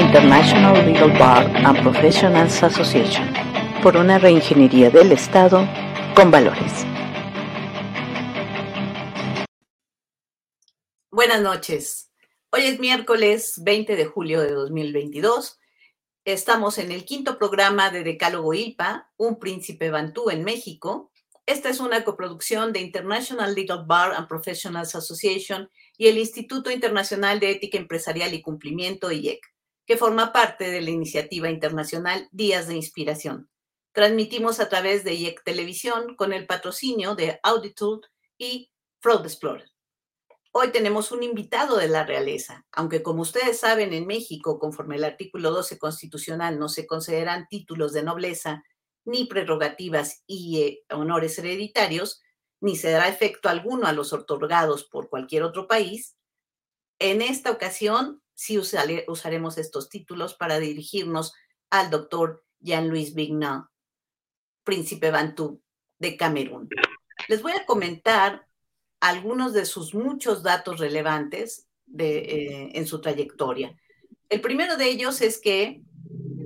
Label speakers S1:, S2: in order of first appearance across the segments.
S1: International Legal Bar and Professionals Association, por una reingeniería del Estado con valores.
S2: Buenas noches. Hoy es miércoles 20 de julio de 2022. Estamos en el quinto programa de Decálogo ILPA, Un Príncipe Bantú en México. Esta es una coproducción de International Legal Bar and Professionals Association y el Instituto Internacional de Ética Empresarial y Cumplimiento, IEC, que forma parte de la iniciativa internacional Días de Inspiración. Transmitimos a través de IEC Televisión con el patrocinio de Auditude y Fraud Explorer. Hoy tenemos un invitado de la realeza, aunque como ustedes saben en México, conforme el artículo 12 constitucional, no se consideran títulos de nobleza ni prerrogativas y eh, honores hereditarios, ni se dará efecto alguno a los otorgados por cualquier otro país, en esta ocasión sí usaremos estos títulos para dirigirnos al doctor Jean-Louis Vignat, príncipe Bantú de Camerún. Les voy a comentar algunos de sus muchos datos relevantes de, eh, en su trayectoria. El primero de ellos es que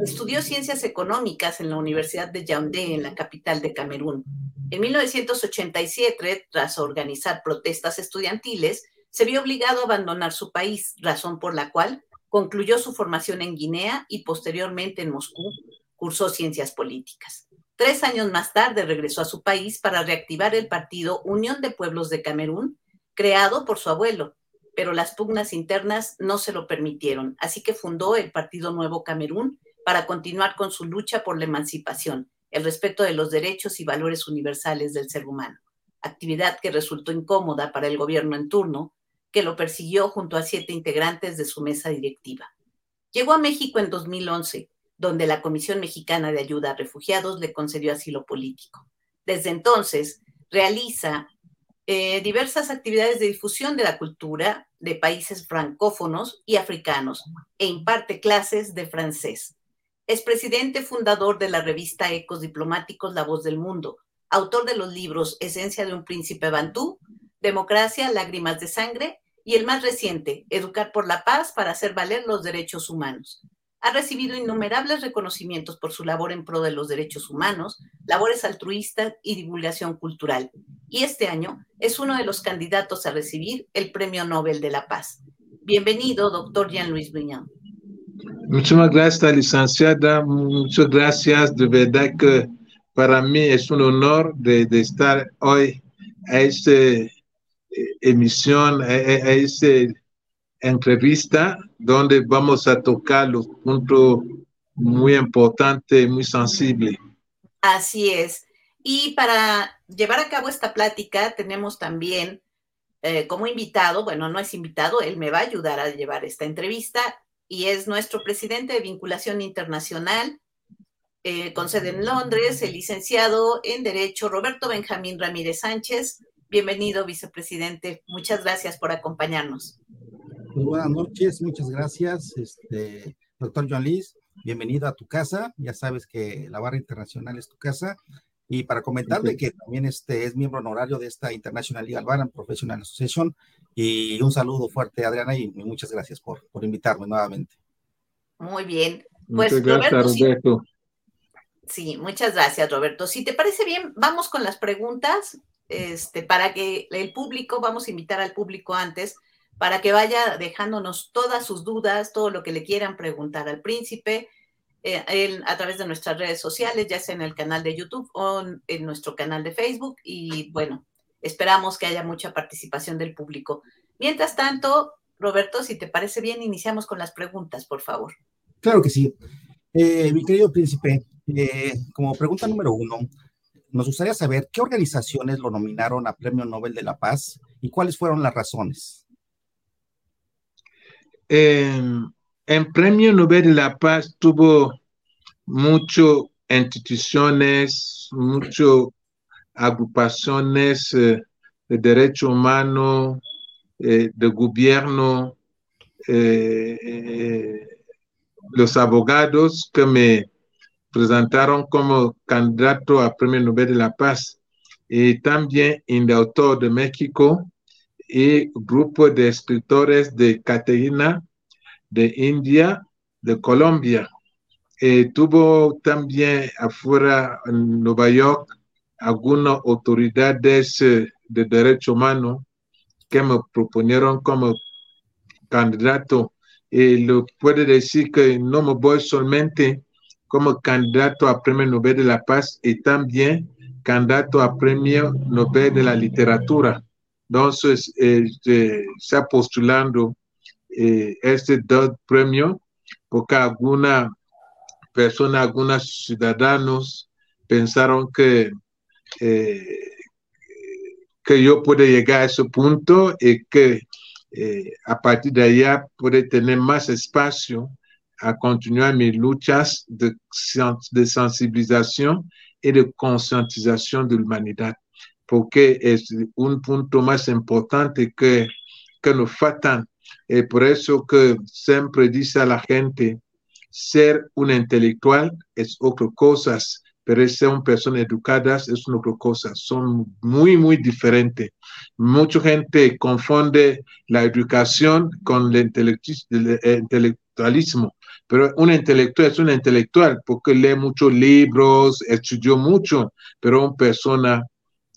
S2: estudió ciencias económicas en la Universidad de Yaoundé, en la capital de Camerún. En 1987, tras organizar protestas estudiantiles, se vio obligado a abandonar su país, razón por la cual concluyó su formación en Guinea y posteriormente en Moscú cursó ciencias políticas. Tres años más tarde regresó a su país para reactivar el partido Unión de Pueblos de Camerún, creado por su abuelo, pero las pugnas internas no se lo permitieron, así que fundó el Partido Nuevo Camerún para continuar con su lucha por la emancipación, el respeto de los derechos y valores universales del ser humano, actividad que resultó incómoda para el gobierno en turno, que lo persiguió junto a siete integrantes de su mesa directiva. Llegó a México en 2011, donde la Comisión Mexicana de Ayuda a Refugiados le concedió asilo político. Desde entonces, realiza eh, diversas actividades de difusión de la cultura de países francófonos y africanos e imparte clases de francés. Es presidente fundador de la revista Ecos Diplomáticos La Voz del Mundo, autor de los libros Esencia de un Príncipe Bantú, Democracia, Lágrimas de Sangre y el más reciente, Educar por la Paz para hacer valer los derechos humanos. Ha recibido innumerables reconocimientos por su labor en pro de los derechos humanos, labores altruistas y divulgación cultural. Y este año es uno de los candidatos a recibir el Premio Nobel de la Paz. Bienvenido, doctor Jean-Louis Brignant.
S3: Muchas gracias, licenciada. Muchas gracias. De verdad que para mí es un honor de, de estar hoy a esta eh, emisión, a, a esta entrevista, donde vamos a tocar los puntos muy importantes, muy sensibles.
S2: Así es. Y para llevar a cabo esta plática tenemos también eh, como invitado, bueno, no es invitado, él me va a ayudar a llevar esta entrevista, y es nuestro presidente de vinculación internacional eh, con sede en Londres, el licenciado en Derecho Roberto Benjamín Ramírez Sánchez. Bienvenido, vicepresidente. Muchas gracias por acompañarnos.
S4: Muy buenas noches, muchas gracias, este, doctor John Liz. Bienvenido a tu casa. Ya sabes que la barra internacional es tu casa. Y para comentarle que también este es miembro honorario de esta International Legal Bar and Professional Association. Y un saludo fuerte, Adriana, y muchas gracias por, por invitarme nuevamente.
S2: Muy bien.
S3: Pues, muchas gracias, Roberto.
S2: Sí, sí, muchas gracias, Roberto. Si te parece bien, vamos con las preguntas, este, para que el público, vamos a invitar al público antes, para que vaya dejándonos todas sus dudas, todo lo que le quieran preguntar al príncipe eh, a través de nuestras redes sociales, ya sea en el canal de YouTube o en nuestro canal de Facebook. Y bueno, esperamos que haya mucha participación del público. Mientras tanto, Roberto, si te parece bien, iniciamos con las preguntas, por favor.
S4: Claro que sí. Eh, mi querido príncipe, eh, como pregunta número uno, nos gustaría saber qué organizaciones lo nominaron a Premio Nobel de la Paz y cuáles fueron las razones.
S3: en Premio Nobel de la Paz tuvo muchas instituciones, muchas agrupaciones eh, de derechos humanos, eh, de gobierno, eh, los abogados que me presentaron como candidato a Premio Nobel de la Paz y también en el autor de México y grupo de escritores de Caterina de India de Colombia. Eh, tuvo también afuera en Nueva York algunas autoridades de derechos humanos que me proponieron como candidato. Y lo puede decir que no me voy solamente como candidato a Premio Nobel de la Paz y también candidato a Premio Nobel de la Literatura. Entonces, eh, está postulando eh, este dos premios porque alguna persona, algunos ciudadanos pensaron que, eh, que yo puedo llegar a ese punto y que eh, a partir de allá puede tener más espacio a continuar mis luchas de, de sensibilización y de concientización de la humanidad, porque es un punto más importante que, que nos faltan. Y por eso que siempre dice a la gente, ser un intelectual es otra cosa, pero ser una persona educada es otra cosa. Son muy, muy diferentes. Mucha gente confunde la educación con el intelectualismo, pero un intelectual es un intelectual porque lee muchos libros, estudió mucho, pero una persona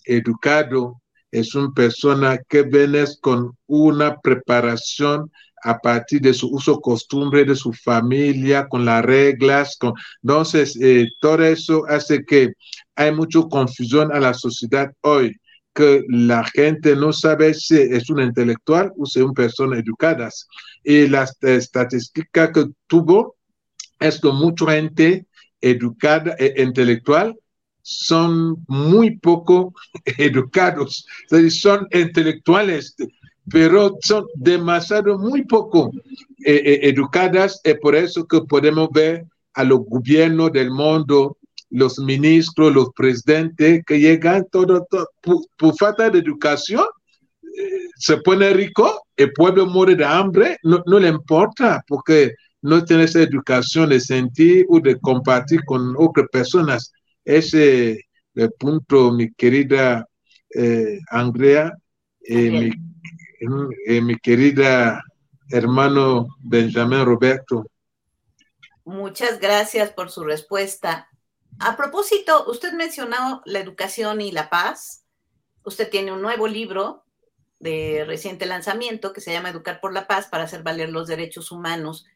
S3: educado es una persona que viene con una preparación a partir de su uso costumbre de su familia, con las reglas. Con... Entonces, eh, todo eso hace que hay mucha confusión a la sociedad hoy, que la gente no sabe si es un intelectual o si es una persona educada. Y la estadística que tuvo es que mucha gente educada e intelectual son muy poco educados, son intelectuales pero son demasiado, muy poco eh, eh, educadas y por eso que podemos ver a los gobiernos del mundo, los ministros, los presidentes que llegan todo, por, falta de educación, eh, se pone rico, el pueblo muere de hambre, no, no le importa porque no tiene esa educación de sentir o de compartir con otras personas. Ese es el punto, mi querida Andrea, mi eh, mi querida hermano Benjamín Roberto.
S2: Muchas gracias por su respuesta. A propósito, usted mencionó la educación y la paz. Usted tiene un nuevo libro de reciente lanzamiento que se llama Educar por la Paz para hacer valer los derechos humanos.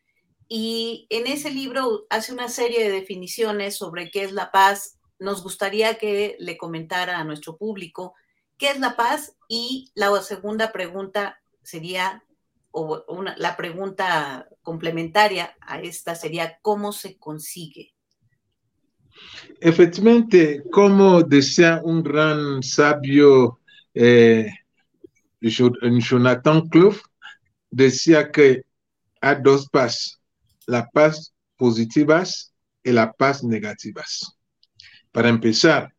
S2: Y en ese libro hace una serie de definiciones sobre qué es la paz. Nos gustaría que le comentara a nuestro público ¿Qué es la paz? Y la segunda pregunta sería, o la pregunta complementaria a esta sería, ¿cómo se consigue?
S3: Efectivamente, como decía un gran sabio, eh, Jonathan Clough, decía que hay dos paz, la paz positivas y la paz negativas. Para empezar,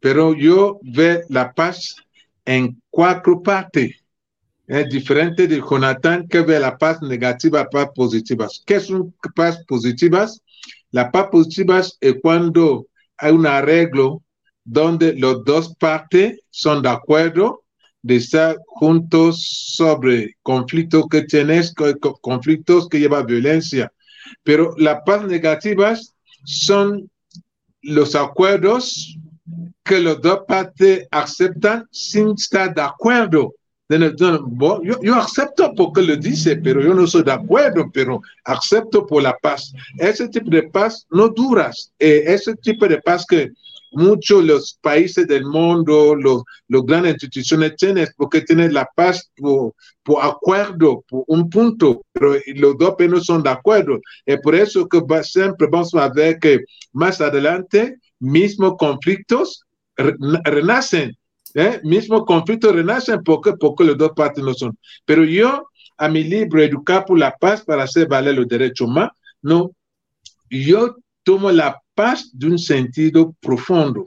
S3: pero yo veo la paz en cuatro partes. Es diferente de Jonathan que ve la paz negativa, paz positiva. ¿Qué son paz positivas? La paz positiva es cuando hay un arreglo donde las dos partes son de acuerdo de estar juntos sobre conflictos que tienes, conflictos que llevan violencia. Pero la paz negativa son los acuerdos que las dos partes aceptan sin estar de acuerdo. Yo, acepto porque lo dice, pero yo no soy de acuerdo, pero acepto por la paz. Ese tipo de paz no dura. Eh, ese tipo de paz que muchos los países del mundo, los, grandes instituciones tienen, porque tienen la paz por, por acuerdo, por un punto, pero los dos no son de acuerdo. Es por eso que siempre vamos a ver que más adelante, mismos conflictos renacen, ¿eh? mismo conflicto renacen porque, porque los dos partes no son. Pero yo, a mi libro Educar por la Paz para hacer valer los derechos humanos, no, yo tomo la paz de un sentido profundo.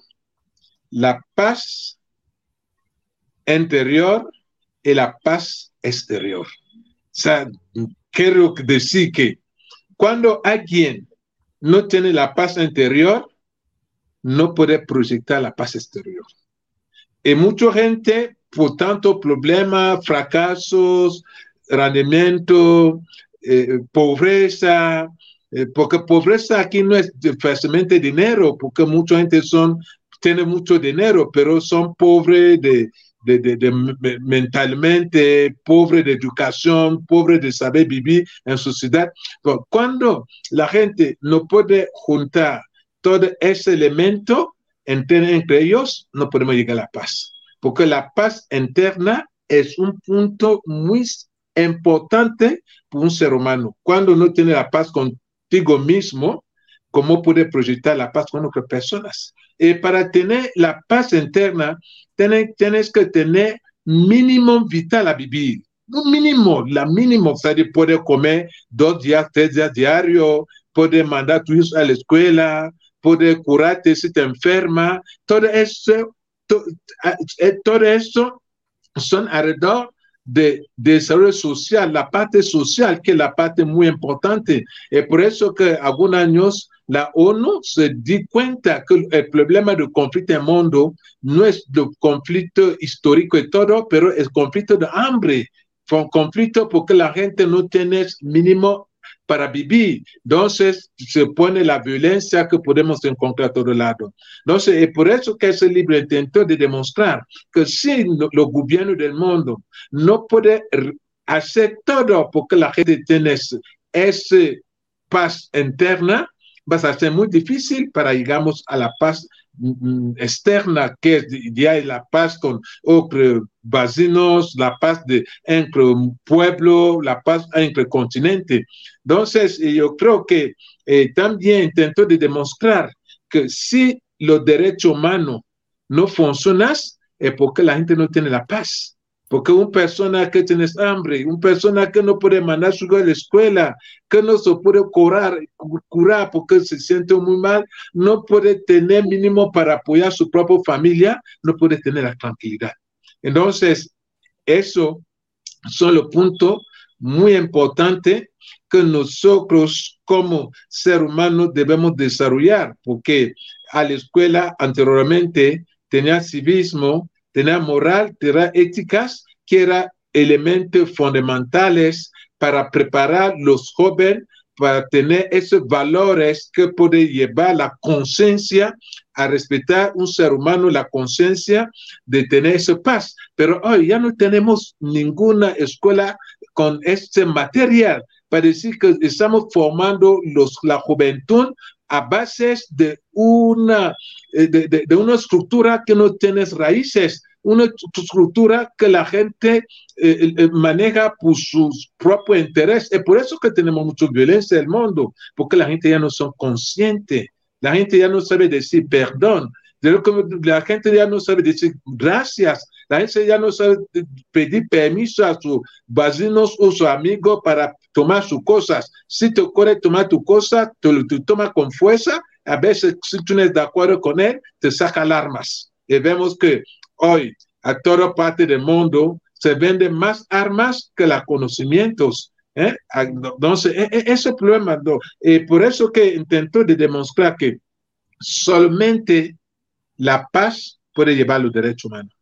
S3: La paz interior y la paz exterior. O sea, quiero decir que cuando alguien no tiene la paz interior, no puede proyectar la paz exterior. Y mucha gente, por tanto problemas, fracasos, rendimiento, eh, pobreza, Eh, porque pobreza aquí no es fácilmente dinero, porque mucha gente son, tiene mucho dinero, pero son pobres de, de, de, mentalmente, pobres de educación, pobres de saber vivir en sociedad. Cuando la gente no puede juntar todo ese elemento entre, ellos, no podemos llegar a la paz. Porque la paz interna es un punto muy importante para un ser humano. Cuando no tiene la paz contigo mismo, ¿cómo puede proyectar la paz con otras personas? Y para tener la paz interna, tienes, que tener mínimo vital a vivir. Un mínimo, la mínimo, o sea, puede comer dos días, tres días diarios, puede mandar a tu hijo a la escuela, puede curarte si te enferma. Todo eso, eh, todo eso son alrededor de, desarrollo social, la parte social, que es la parte muy importante. Y por eso que algunos años la ONU se dio cuenta que el problema del conflicto en el mundo no es el conflicto histórico y todo, pero es conflicto de hambre. Fue un conflicto porque la gente no tiene mínimo para vivir. Entonces se pone la violencia que podemos encontrar a todo lado. Entonces, es por eso que ese libro intentó de demostrar que si los gobiernos del mundo no pueden hacer todo porque la gente tiene esa paz interna, va a ser muy difícil para, llegamos a la paz mm, externa, que es la paz con otros vecinos, la paz de, entre pueblo, la paz entre continente. Entonces, yo creo que eh, también intentó de demostrar que si los derechos humanos no funcionan, es porque la gente no tiene la paz. Porque una persona que tiene hambre, una persona que no puede mandar su hijo a la escuela, que no se puede curar, curar porque se siente muy mal, no puede tener mínimo para apoyar a su propia familia, no puede tener la tranquilidad. Entonces, eso son los puntos muy importantes que nosotros como ser humano debemos desarrollar, porque a la escuela anteriormente tenía civismo, tenía moral, tenía éticas, que eran elementos fundamentales para preparar los jóvenes para tener esos valores que pueden llevar la conciencia a respetar un ser humano, la conciencia de tener esa paz. Pero hoy ya no tenemos ninguna escuela con este material para decir que estamos formando los, la juventud a bases de una, eh, de, una estructura que no tiene raíces, una estructura que la gente eh, eh, maneja por sus propios intereses. Es por eso que tenemos mucha violencia en el mundo, porque la gente ya no son conscientes, la gente ya no sabe decir perdón, la gente ya no sabe decir gracias, la gente ya no sabe pedir permiso a sus vecinos o sus amigos para tomar sus cosas. Si te ocurre tomar tu cosa, tú lo tomas con fuerza. A veces, si tú no estás de acuerdo con él, te saca alarmas. Y vemos que hoy, a toda parte del mundo, se venden más armas que los conocimientos. ¿eh? Entonces, e, e, ese problema, no. por eso que intentó de demostrar que solamente la paz puede llevar los derechos humanos.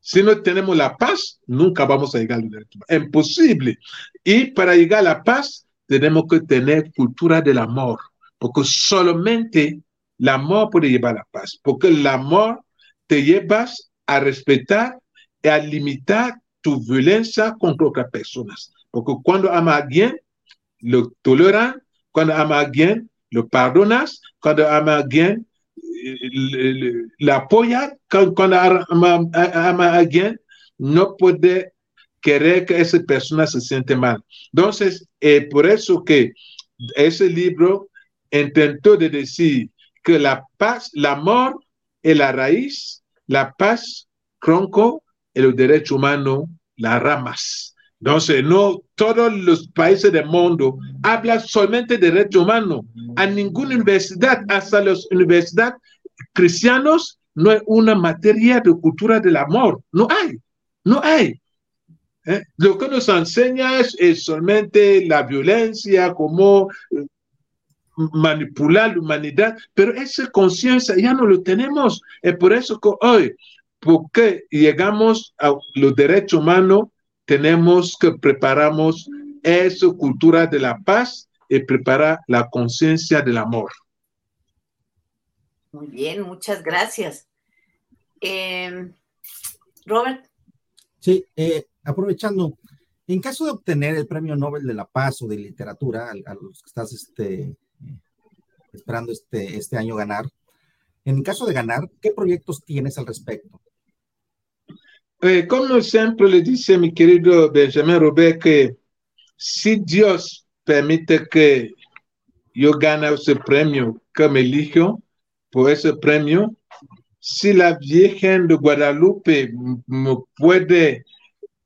S3: Si no tenemos la paz, nunca vamos a llegar a los derechos humanos. Imposible. Y para llegar a la paz, tenemos que tener cultura del amor, porque solamente el amor puede llevar a la paz, porque el amor te lleva a respetar y a limitar tu violencia contra otras personas. Porque cuando amas a alguien, lo toleras, cuando amas a alguien, lo perdonas, cuando amas a alguien, la apoya cuando ama, a alguien, no puede querer que esa persona se siente mal. Entonces, eh, por eso que ese libro intentó de decir que la paz, el amor es la raíz, la paz, tronco, y los derechos humanos, las ramas. Entonces, no todos los países del mundo hablan solamente de derechos humanos. A ninguna universidad, hasta las universidades cristianos, no hay una materia de cultura del amor. No hay, no hay. ¿Eh? Lo que nos enseña es, solamente la violencia, cómo eh, manipular la humanidad, pero esa conciencia ya no lo tenemos. Es por eso que hoy, porque llegamos a los derechos humanos, tenemos que preparamos esa cultura de la paz y prepara la conciencia del amor.
S2: Muy bien, muchas gracias. Em, Robert.
S4: Sí, eh, aprovechando, en caso de obtener el Premio Nobel de la Paz o de Literatura, a, los que estás este, esperando este, este año ganar, en caso de ganar, ¿qué proyectos tienes al respecto?
S3: Eh, como siempre le dice mi querido Benjamin Robert, que si Dios permite que yo gane ese premio que me elijo por ese premio, si la Virgen de Guadalupe me puede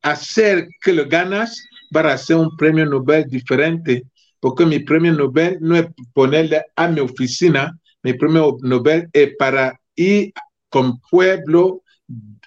S3: hacer que lo ganas para hacer un premio Nobel diferente, porque mi premio Nobel no es ponerle a mi oficina, mi premio Nobel es para ir con pueblo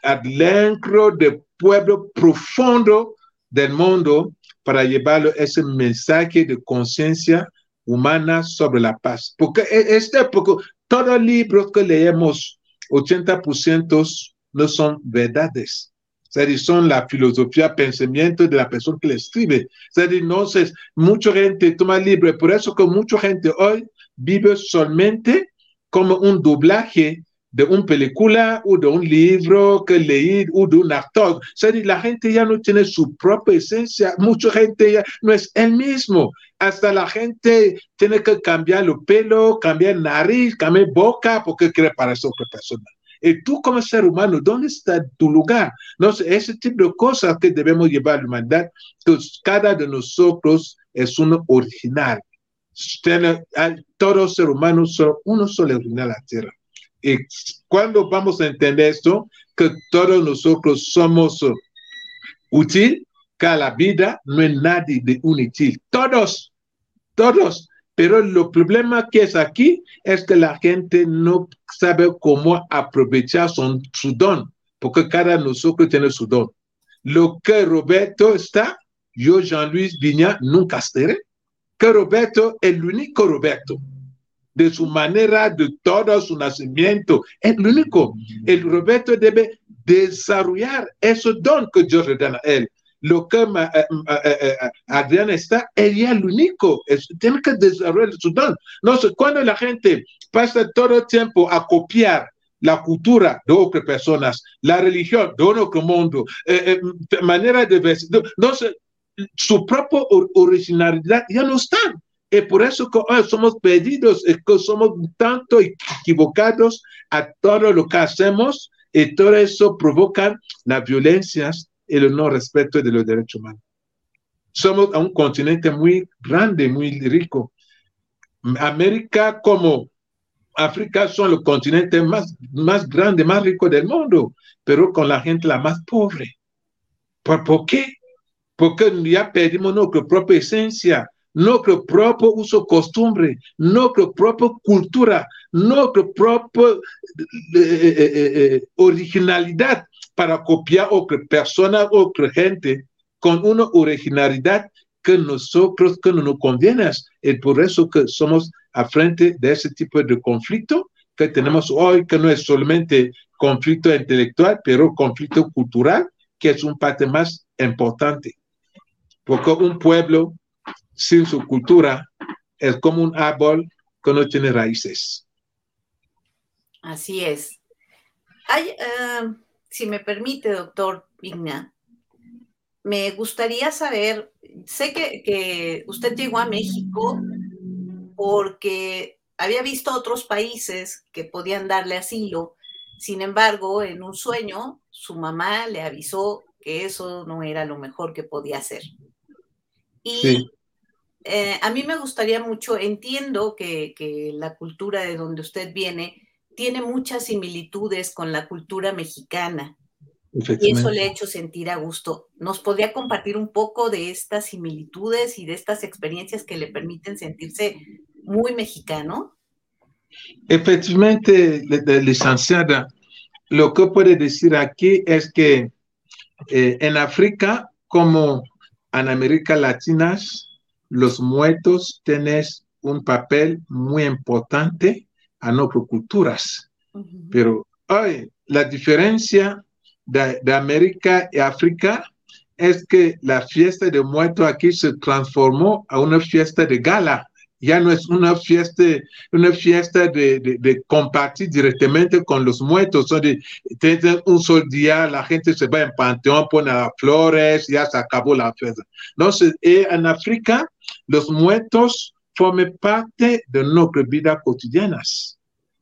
S3: adentro del pueblo profundo del mundo para llevarlo ese mensaje de conciencia humana sobre la paz. Porque e, este, porque todos los libros que leemos, 80% no son verdades. O son la filosofía, pensamiento de la persona que le escribe. O entonces, mucha gente toma libre, por eso que mucha gente hoy vive solamente como un doblaje de una película o de un libro que leí o de un actor. La gente ya no tiene su propia esencia, mucha gente ya no es el mismo. Hasta la gente tiene que cambiar el pelo, cambiar nariz, cambiar boca porque quiere parecer otra persona. Y tú como ser humano, ¿dónde está tu lugar? No sé, ese tipo de cosas que debemos llevar a la humanidad, cada de nosotros es uno original. Todos ser humanos son uno solo original a la tierra. Y cuando vamos a entender esto, que todos nosotros somos útiles, que la vida no es nadie de inútil. Todos, todos. Pero el problema que es aquí es que la gente no sabe cómo aprovechar su, su don, porque cada nosotros tiene su don. Lo que Roberto está, yo, Jean-Louis Vigna, nunca estaré, que Roberto es el único Roberto de su manera, de todo su nacimiento. Es lo único. El Roberto debe desarrollar ese don que Dios le da a él. Lo que eh, eh, eh, Adriana está, ella es lo único. tiene que desarrollar su don. No sé, cuando la gente pasa todo el tiempo a copiar la cultura de otras personas, la religión de otro mundo, manera de vestir, no sé, su propia originalidad ya no está. Y por eso que somos perdidos, que somos tanto equivocados a todo lo que hacemos, y todo eso provoca las violencias el no respeto de los derechos humanos. Somos un continente muy grande, muy rico. América como África son los continentes más, más grandes, más ricos del mundo, pero con la gente la más pobre. ¿Por, ¿por qué? Porque ya perdimos nuestra propia esencia, nuestro propio uso costumbre, nuestra propia cultura, nuestra propia eh, eh, eh, originalidad para copiar otra persona, otra gente, con una originalidad que nosotros, que no nos conviene. Y por eso que somos a frente de ese tipo de conflicto que tenemos hoy, que no es solamente conflicto intelectual, pero conflicto cultural, que es un parte más importante. Porque un pueblo sin su cultura es como un árbol que no tiene raíces.
S2: Así es. Hay, eh, si me permite, doctor Vigna, me gustaría saber, sé que, que, usted llegó a México porque había visto otros países que podían darle asilo, sin embargo, en un sueño, su mamá le avisó que eso no era lo mejor que podía hacer. Y eh, a mí me gustaría mucho, entiendo que, la cultura de donde usted viene tiene muchas similitudes con la cultura mexicana. Y eso le ha hecho sentir a gusto. ¿Nos podría compartir un poco de estas similitudes y de estas experiencias que le permiten sentirse muy mexicano?
S3: Efectivamente, licenciada, lo que puede decir aquí es que eh, en África, como en América Latina, los muertos tienen un papel muy importante a nuestras culturas. Pero hoy la diferencia de, América y África es que la fiesta de muertos aquí se transformó a una fiesta de gala. ya no es una fiesta, una fiesta de, de, compartir directamente con los muertos. Donde un sol día, la gente se va en panteón, pone las flores, ya se acabó la fiesta. Entonces, eh, en África, los muertos forman parte de nuestras vidas cotidianas.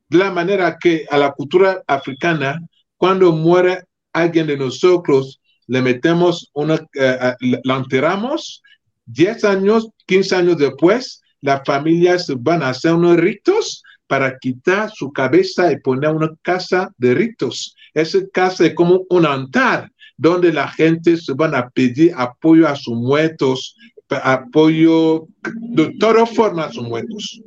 S3: De la manera que a la cultura africana, cuando muere alguien de nosotros, le metemos una, eh, eh, la enterramos, 10 años, 15 años después, las familias van a hacer unos ritos para quitar su cabeza y poner una casa de ritos. Esa casa es como un altar donde la gente se van a pedir apoyo a sus muertos, apoyo de todas formas a sus muertos.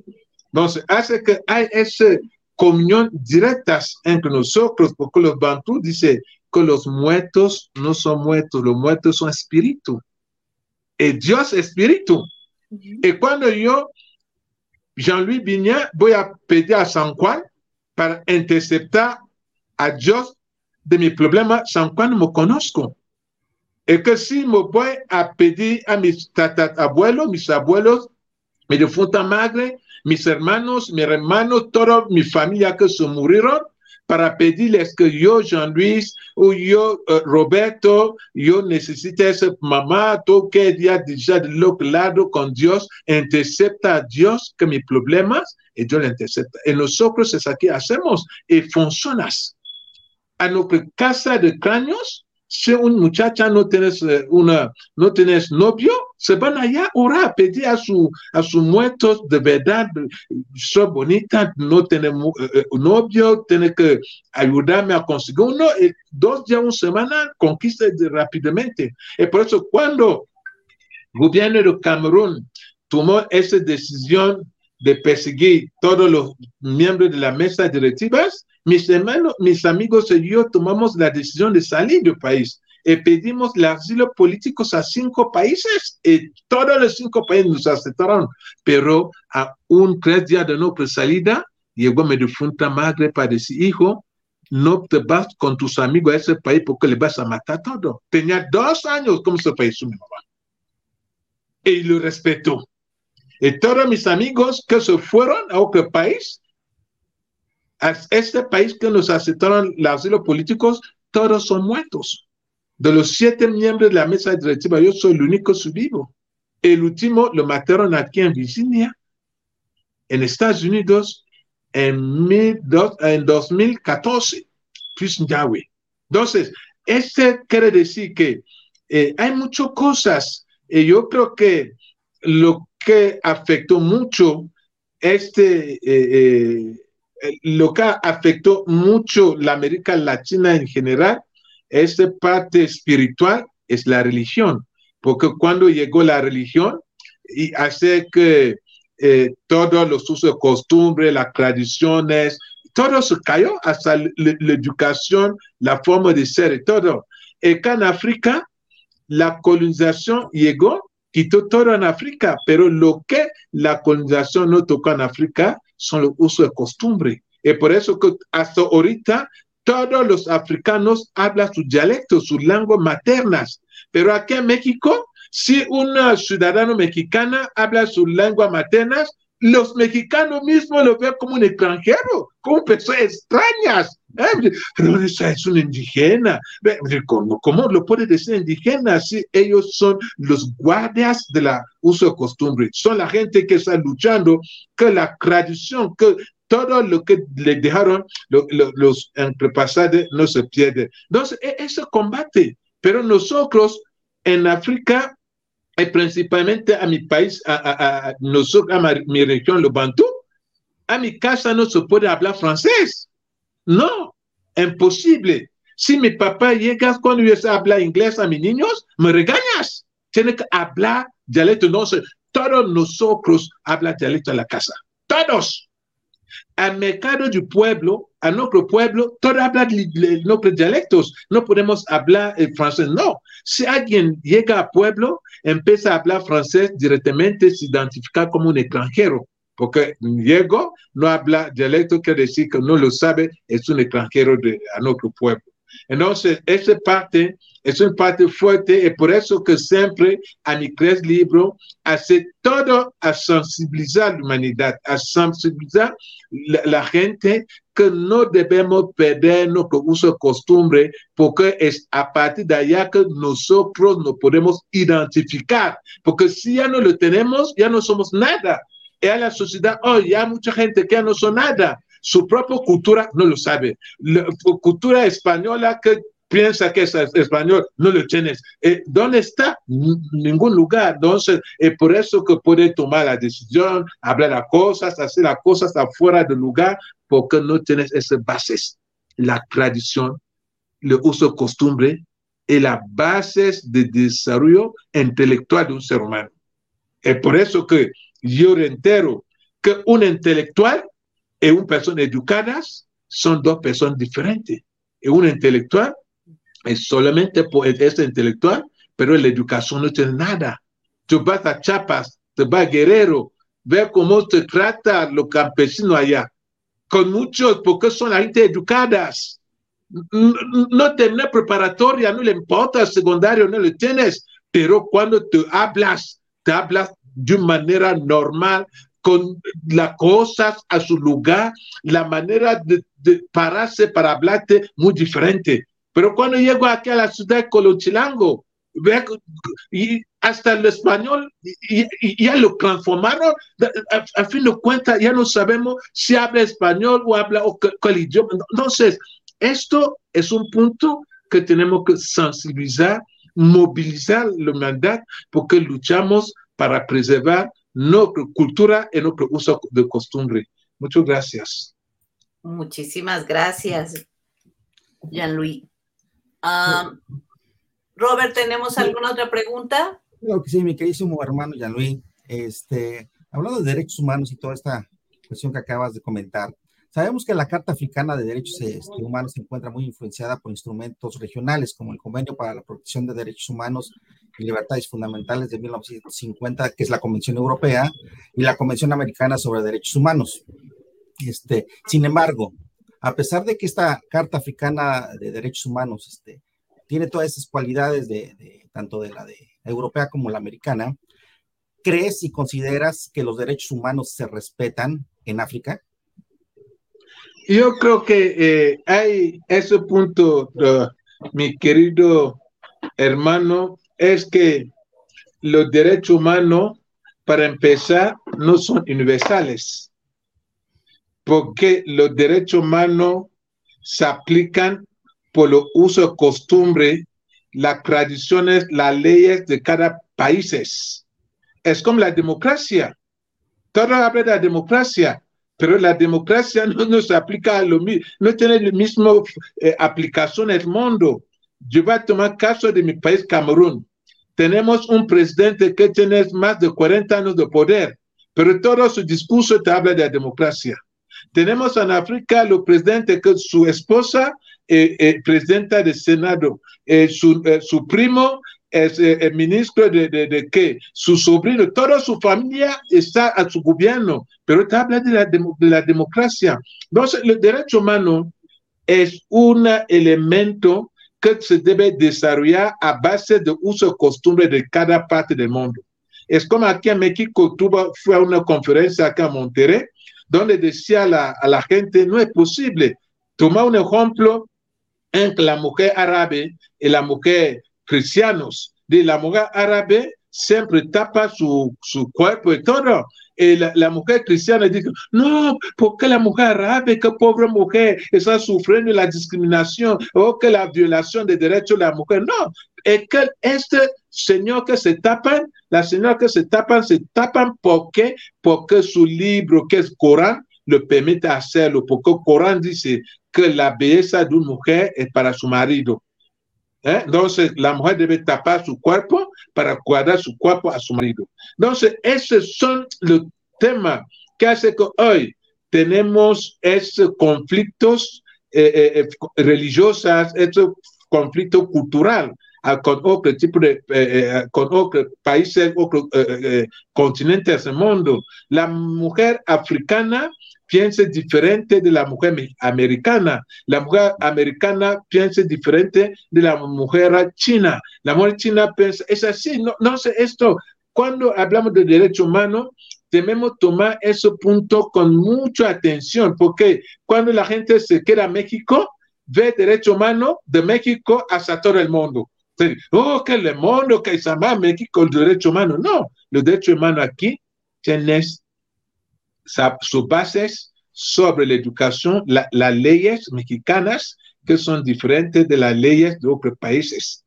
S3: Entonces, hace que hay esa comunión directa entre nosotros, porque los Bantu dicen que los muertos no son muertos, los muertos son espíritu. Y Dios es espíritu. Y cuando yo, Jean-Louis Bignan, voy a pedir a San Juan para interceptar a Dios de mi problema, San Juan me conozco. Y que si me voy a pedir a mis tatarabuelos, mis abuelos, mi difunta madre, mis hermanos, mis hermanos, toda mi familia que se murieron, para pedirles que yo, Jean-Louis, o yo, uh, Roberto, yo necesito esa mamá, tú que ya déjà de l'autre lado con Dios, intercepta a Dios que mis problemas, y Dios le intercepta. Y nosotros es aquí hacemos, y funcionas. A nuestra casa de cráneos, si un muchacha no tienes eh, una, no tienes novio, se van allá a orar, pedir a su, a sus muertos de verdad, soy bonita, no tiene eh, eh, novio, tiene que ayudarme a conseguir uno, y dos días, una semana, conquista rápidamente. Y por eso cuando el gobierno de Camerún tomó esa decisión de perseguir todos los miembros de la mesa directiva, mis hermanos, mis amigos y yo tomamos la decisión de salir del país y pedimos el asilo político a cinco países y todos los cinco países nos aceptaron. Pero a un tres días de nuestra salida, llegó mi difunta madre para decir, hijo, no te vas con tus amigos a ese país porque le vas a matar todo. Tenía dos años como ese país, mi mamá. Y lo respetó. Y todos mis amigos que se fueron a otro país, a este país que nos aceptaron los asilo políticos, todos son muertos. De los siete miembros de la mesa directiva, yo soy el único vivo. El último lo mataron aquí en Virginia, en Estados Unidos, en, en 2014, pues Yahweh. Entonces, este quiere decir que eh, hay muchas cosas. Y yo creo que lo que afectó mucho este, eh, eh, lo que afectó mucho la América Latina en general, esta parte espiritual es la religión, porque cuando llegó la religión y hace que eh, todos los usos de costumbre, las tradiciones, todo se cayó, hasta la educación, la forma de ser todo. Y acá en África, la colonización llegó, quitó todo en África, pero lo que la colonización no tocó en África son los usos de costumbre. Y por eso que hasta ahorita todos los africanos hablan sus dialectos, sus lenguas maternas. Pero aquí en México, si un ciudadano mexicana habla sus lenguas maternas, los mexicanos mismos lo ven como un extranjero, como personas extrañas. Pero esa es una indígena. ¿Cómo, ¿Cómo, lo puede decir indígena si ellos son los guardias de la uso de costumbre? Son la gente que está luchando que la tradición, que todo lo que le dejaron los antepasados no se pierde. Entonces, e, ese combate. Pero nosotros en África, principalmente a mi país, a, nosotros, a mi región, lo Bantú, a mi casa no se puede hablar francés. No, imposible. Si mi papá llega cuando yo habla inglés a mis niños, me regañas. Tiene que hablar dialecto. No todos nosotros hablamos dialecto en la casa. Todos al mercado del pueblo, a nuestro pueblo, todos hablan nuestros dialectos. No podemos hablar el francés. No. Si alguien llega al pueblo, empieza a hablar francés directamente, se identifica como un extranjero. Porque llegó, no habla dialecto, quiere decir que no lo sabe, es un extranjero de, a nuestro pueblo. Entonces, esa parte es una parte fuerte y por eso que siempre a mi tres libro hace todo a sensibilizar la humanidad, a sensibilizar la, gente que no debemos perder nuestro uso costumbre porque es a partir de allá que nosotros nos podemos identificar, porque si ya no lo tenemos, ya no somos nada. Y a la sociedad hoy ya mucha gente que ya no son nada su propia cultura no lo sabe. La cultura española que piensa que es español, no lo tienes. Eh, ¿Dónde está? Ningún lugar. Entonces, es por eso que puede tomar la decisión, hablar las cosas, hacer las cosas afuera del lugar, porque no tienes esas bases. La tradición, el uso costumbre y las bases de desarrollo intelectual de un ser humano. Es por eso que yo entero que un intelectual y una persona educada son dos personas diferentes. Y un intelectual es solamente por es intelectual, pero la educación no tiene nada. Tú vas a Chiapas, te vas a Guerrero, ver cómo se trata los campesinos allá. Con muchos, porque son la gente educadas. No tienes preparatoria, no le importa, secundario no lo tienes, pero cuando te hablas, te hablas de manera normal, con las cosas a su lugar, la manera de, pararse para hablarte muy diferente. Pero cuando llego aquí a la ciudad de Colochilango, y hasta el español y, ya lo transformaron, a, fin de cuentas ya no sabemos si habla español o habla o cuál idioma. Entonces, esto es un punto que tenemos que sensibilizar, movilizar la humanidad, porque luchamos para preservar nuestra cultura y nuestro uso de costumbre. Muchas gracias.
S2: Muchísimas gracias, Jean-Louis. Robert, ¿tenemos alguna otra pregunta?
S4: Creo que sí, mi queridísimo hermano Jean-Louis. Este, hablando de derechos humanos y toda esta cuestión que acabas de comentar, Sabemos que la Carta Africana de Derechos este, Humanos se encuentra muy influenciada por instrumentos regionales, como el Convenio para la Protección de Derechos Humanos Libertades Fundamentales de 1950, que es la Convención Europea, y la Convención Americana sobre Derechos Humanos. Este, sin embargo, a pesar de que esta Carta Africana de Derechos Humanos este, tiene todas esas cualidades de, tanto de la de europea como la americana, ¿crees y consideras que los derechos humanos se respetan en África?
S3: Yo creo que eh, hay ese punto, uh, mi querido hermano, es que los derechos humanos, para empezar, no son universales, porque los derechos humanos se aplican por los usos, costumbres, las tradiciones, las leyes de cada país. Es como la democracia. Todo habla de la democracia, pero la democracia no, se aplica a lo mismo, no tiene la misma eh, aplicación en el mundo. Yo voy a tomar caso de mi país, Camerún. Tenemos un presidente que tiene más de 40 años de poder, pero todo su discurso te habla de la democracia. Tenemos en África el presidente que su esposa es eh, eh, presidenta del Senado, su, su primo es el eh, ministro de, de, de, qué, su sobrino, toda su familia está a su gobierno, pero está hablando de la, de, la democracia. Entonces, el derecho humano es un elemento que se debe desarrollar a base de uso y costumbre de cada parte del mundo. Es como aquí en México, tuvo, fue a una conferencia acá en Monterrey, donde decía a la, a la gente, no es posible. Tomar un ejemplo entre la mujer árabe y la mujer cristianos de la mujer árabe siempre tapa su, su cuerpo y todo. La, la, mujer cristiana dice, no, porque la mujer árabe, qué pobre mujer, está sufriendo la discriminación? O que la violación de derechos de la mujer. No, es que este señor que se tapan, la señora que se tapan, se tapan porque, porque su libro, que es Corán, le permite hacerlo, porque Corán dice que la belleza de una mujer es para su marido. ¿Eh? Entonces, la mujer debe tapar su cuerpo para guardar su cuerpo a su marido. Entonces, esos son los temas que hace que hoy tenemos esos conflictos eh, eh, religiosos, esos conflictos culturales ah, con otro tipo de, con otros países, otros continentes del mundo. La mujer africana piensa diferente de la mujer americana. La mujer americana piensa diferente de la mujer china. La mujer china piensa, es así, no, no sé esto. Cuando hablamos de derecho humano, debemos tomar ese punto con mucha atención, porque cuando la gente se queda a México, ve derecho humano de México hasta todo el mundo. Oh, que el mundo, que se llama México, el derecho humano. No, el derecho humano aquí sus bases sobre la educación, las leyes mexicanas que son diferentes de las leyes de otros países.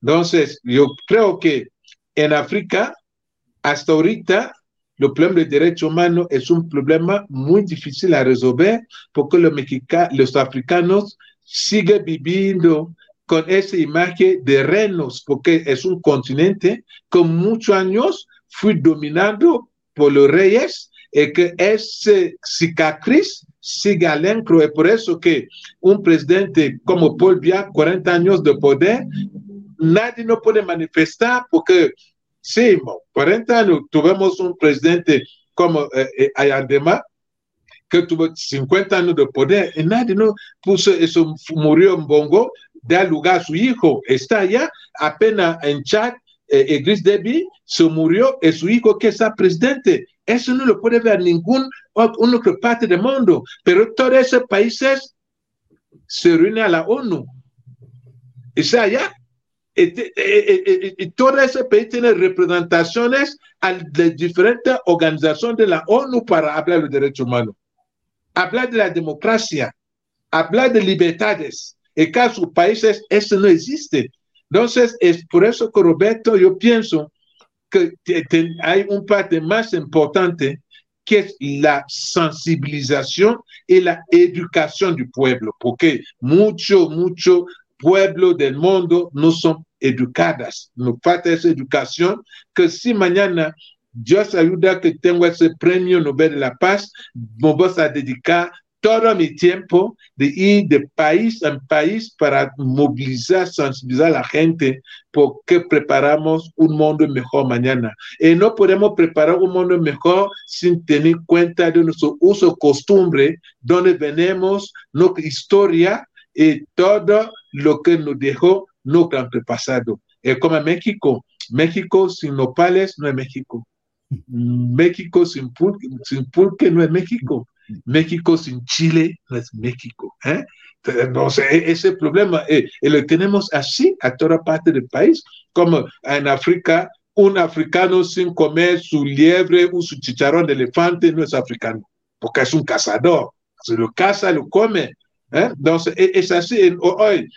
S3: Entonces, yo creo que en África, hasta ahorita, el problema del derecho humano es un problema muy difícil a resolver porque los, los africanos siguen viviendo con esa imagen de renos, porque es un continente con muchos años fue dominado por los reyes y que ese cicatriz sigue adentro. Es por eso que un presidente como Paul Biya, 40 años de poder, nadie no puede manifestar porque, sí, 40 años tuvimos un presidente como eh, eh, Ayandema, que tuvo 50 años de poder y nadie no puso eso, murió en Bongo, da lugar a su hijo, está allá, apenas en Chad, eh, Gris Debbie se murió, es su hijo que está presidente. Eso no lo puede ver ningún otra parte del mundo, pero todos esos países se reúnen a la ONU. Está allá. Y, todo ese país tiene representaciones de diferentes organizaciones de la ONU para hablar de derechos humanos, hablar de la democracia, hablar de libertades. En caso países, eso no existe. Entonces, es por eso que Roberto, yo pienso que hay un parte más importante que es la sensibilización y la educación del pueblo, porque mucho, mucho pueblo del mundo no son educadas, no falta esa educación, que si mañana Dios ayuda que tengo ese premio Nobel de la Paz, me voy a dedicar todo mi tiempo de ir de país en país para movilizar, sensibilizar a la gente porque preparamos un mundo mejor mañana. Y no podemos preparar un mundo mejor sin tener cuenta de nuestro uso costumbre, donde venimos, nuestra historia y todo lo que nos dejó nuestro antepasado. Es como México. México sin nopales no es México. México sin pulque, sin pulque no es México. México sin Chile no es México. ¿eh? No sé, e-, ese problema eh, lo tenemos así a toda parte del país, como en África, un africano sin comer su liebre o su chicharrón de elefante no es africano, porque es un cazador. Se lo caza, lo come. ¿eh? Entonces, e-, es así. Hoy,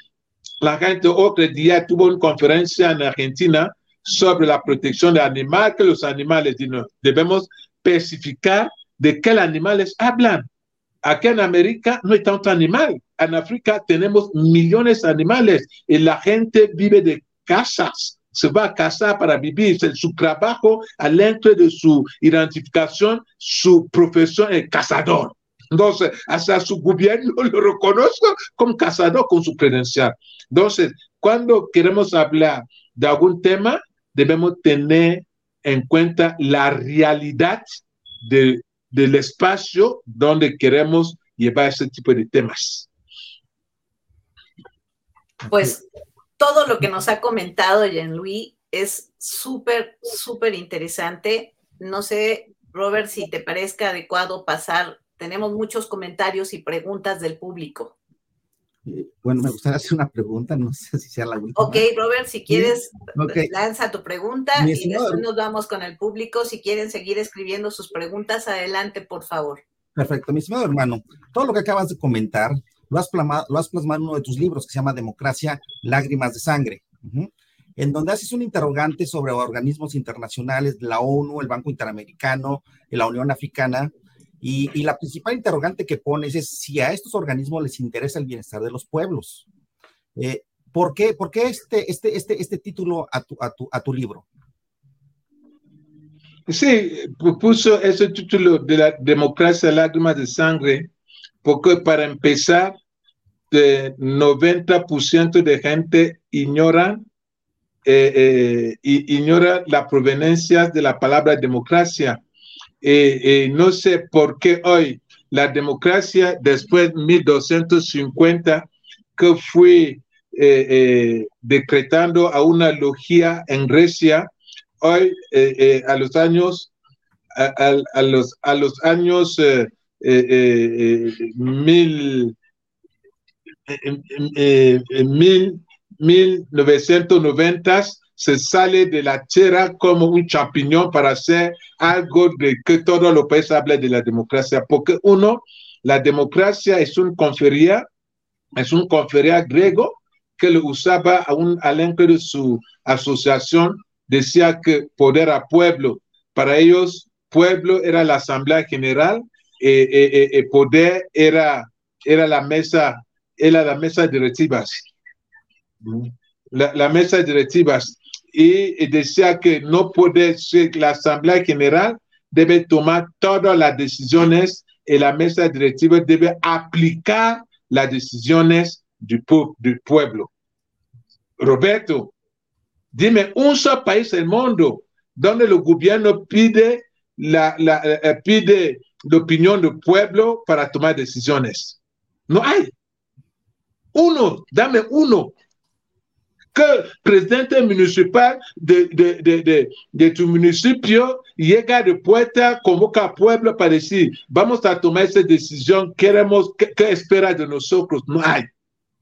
S3: la gente otro día tuvo una conferencia en Argentina sobre la protección del animal, que los animales debemos especificar de qué animales hablan. Aquí en América no hay tanto animal. En África tenemos millones de animales y la gente vive de casas. Se va a casar para vivir. Su trabajo, dentro de su identificación, su profesión es cazador. Entonces, hasta su gobierno lo reconoce como cazador con su credencial. Entonces, cuando queremos hablar de algún tema, debemos tener en cuenta la realidad de del espacio donde queremos llevar ese tipo de temas.
S2: Pues todo lo que nos ha comentado Jean-Louis es súper, súper interesante. No sé, Robert, si te parezca adecuado pasar. Tenemos muchos comentarios y preguntas del público.
S4: Bueno, me gustaría hacer una pregunta, no sé si sea la última.
S2: Ok, Robert, si quieres, lanza tu pregunta y después nos vamos con el público. Si quieren seguir escribiendo sus preguntas, adelante, por favor.
S4: Perfecto, mi estimado hermano, todo lo que acabas de comentar lo has, plasmado, lo has plasmado en uno de tus libros que se llama Democracia, Lágrimas de Sangre, en donde haces un interrogante sobre organismos internacionales, la ONU, el Banco Interamericano, la Unión Africana, y, la principal interrogante que pones es si a estos organismos les interesa el bienestar de los pueblos. Eh, ¿Por qué, por qué este, este, este, este título a tu, a, tu, a tu libro?
S3: Sí, puso ese título de la democracia lágrimas de sangre, porque para empezar, el 90% de gente ignora, eh, eh, ignora la proveniencia de la palabra democracia. Eh, eh, no sé por qué hoy la democracia después de 1250 que fue eh, eh, decretando a una logia en Grecia, hoy eh, a los años, a, los, a los años mil, mil, 1990 se sale de la tierra como un champiñón para hacer algo de que todos los países hablan de la democracia. Porque uno, la democracia es un confería, es un confería griego que lo usaba a un elenco de su asociación, decía que poder a pueblo. Para ellos, pueblo era la asamblea general, eh, eh, eh, poder era, era la mesa, era la mesa directivas. La, la mesa directivas y decía que no puede ser la Asamblea General debe tomar todas las decisiones y la mesa directiva debe aplicar las decisiones del pueblo. Roberto, dime un solo país del mundo donde el gobierno pide la, la eh, pide la opinión del pueblo para tomar decisiones. No hay. Uno, dame uno que presidente municipal de, de, de, de, tu municipio llega de puerta, convoca al pueblo para decir, vamos a tomar esa decisión, queremos, ¿qué, qué espera de nosotros? No hay.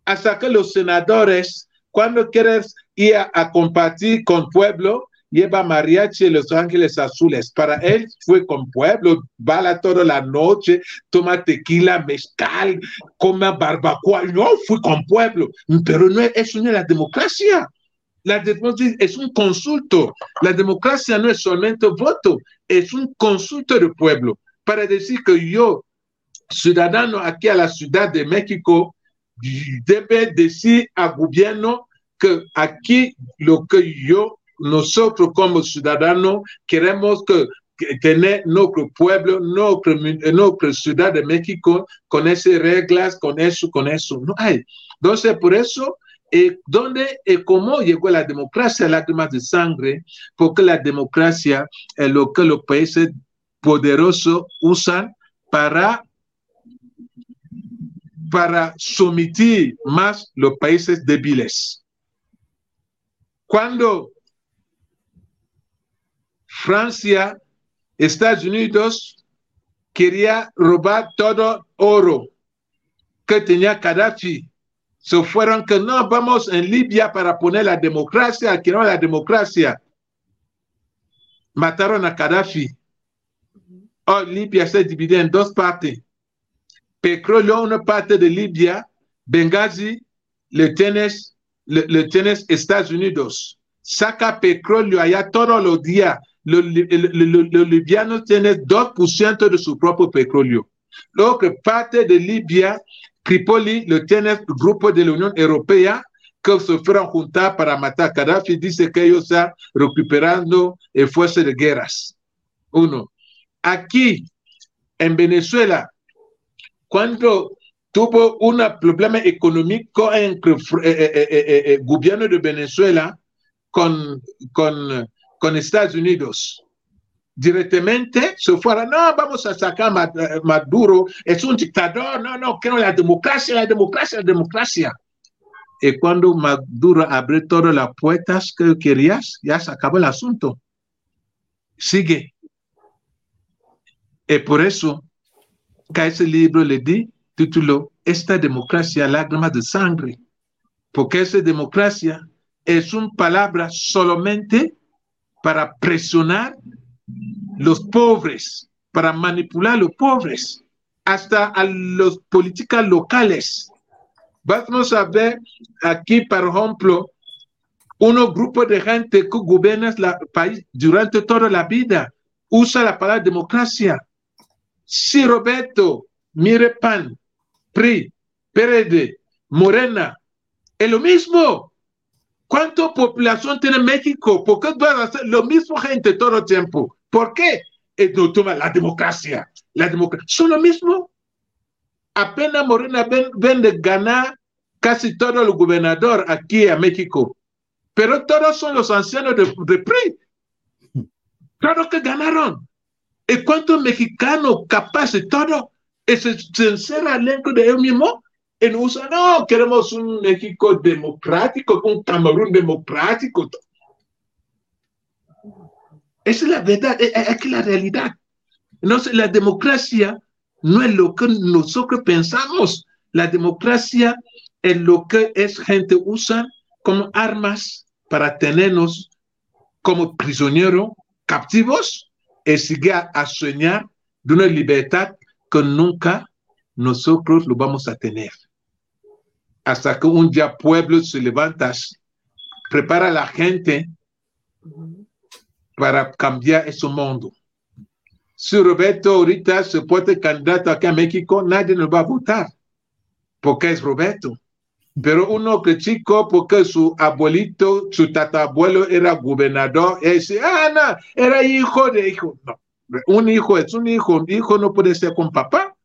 S3: Hasta que los senadores, cuando quieres ir a, a compartir con pueblo, lleva mariachi y los ángeles azules. Para él fue con pueblo, bala toda la noche, toma tequila, mezcal, come barbacoa. No, fue con pueblo. Pero no, eso no es la democracia. La democracia es un consulto. La democracia no es solamente voto, es un consulto del pueblo. Para decir que yo, ciudadano aquí a la Ciudad de México, debe decir al gobierno que aquí lo que yo nosotros como ciudadanos queremos que, tener nuestro pueblo, nuestra, ciudad de México con esas reglas, con eso, con eso. No hay. Entonces, por eso, eh, ¿dónde y cómo llegó la democracia? Lágrimas de sangre, porque la democracia es lo que los países poderosos usan para para someter más los países débiles. Cuando Francia, Estados Unidos quería robar todo oro que tenía Gaddafi. Se fueron que no, vamos en Libia para poner la democracia, quiero la democracia. Mataron a Gaddafi. Oh, Libia se divide en dos partes. Petróleo, una parte de Libia, Benghazi, le tienes, le, le tienes Estados Unidos. Saca petróleo allá todos los días los, libianos tienen 2% de su propio petróleo. Luego que parte de Libia, Tripoli, lo tiene el grupo de la Unión Europea que se fueron juntar para matar a Gaddafi. Dice que ellos están recuperando el fuerza de guerras. Uno. Aquí, en Venezuela, cuando tuvo un problema económico entre el eh, eh, eh, gobierno de Venezuela con, con con Estados Unidos. Directamente se fuera, no, vamos a sacar a eh, Maduro, es un dictador, no, no, quiero la democracia, la democracia, la democracia. Y cuando Maduro abrió todas las puertas que querías, ya se acabó el asunto. Sigue. Y por eso, que ese libro le di título, Esta democracia, lágrimas de sangre. Porque esa democracia es una palabra solamente para presionar los pobres, para manipular a los pobres, hasta a las políticas locales. Vamos a ver aquí, por ejemplo, un grupo de gente que gobierna el país durante toda la vida usa la palabra democracia. Si Roberto, mire PAN, PRI, PRD, Morena, es lo mismo. ¿Cuánta población tiene México? ¿Por qué van a hacer lo mismo gente todo el tiempo? ¿Por qué? toma la democracia. La democracia. Son lo mismo. Apenas Morena ven, de ganar casi todo el gobernador aquí en México. Pero todos son los ancianos de, de PRI. Todos que ganaron. ¿Y cuántos mexicanos capaces? Todo. y se sincera dentro de él mismo, en USA, no, queremos un México democrático, un Camerún democrático. Esa es la verdad, es, la realidad. Entonces, la democracia no es lo que nosotros pensamos. La democracia es lo que es gente usa como armas para tenernos como prisioneros, captivos, y seguir a soñar de una libertad que nunca nosotros lo vamos a tener. Hasta que un día pueblo se levanta, prepara a la gente para cambiar ese mundo. Si Roberto ahorita se puede candidato aquí a México, nadie nos va a votar, porque es Roberto. Pero uno chico, porque su abuelito, su tatabuelo era gobernador, y dice, ah, no, era hijo de hijo. No, un hijo es un hijo, un hijo no puede ser con papá.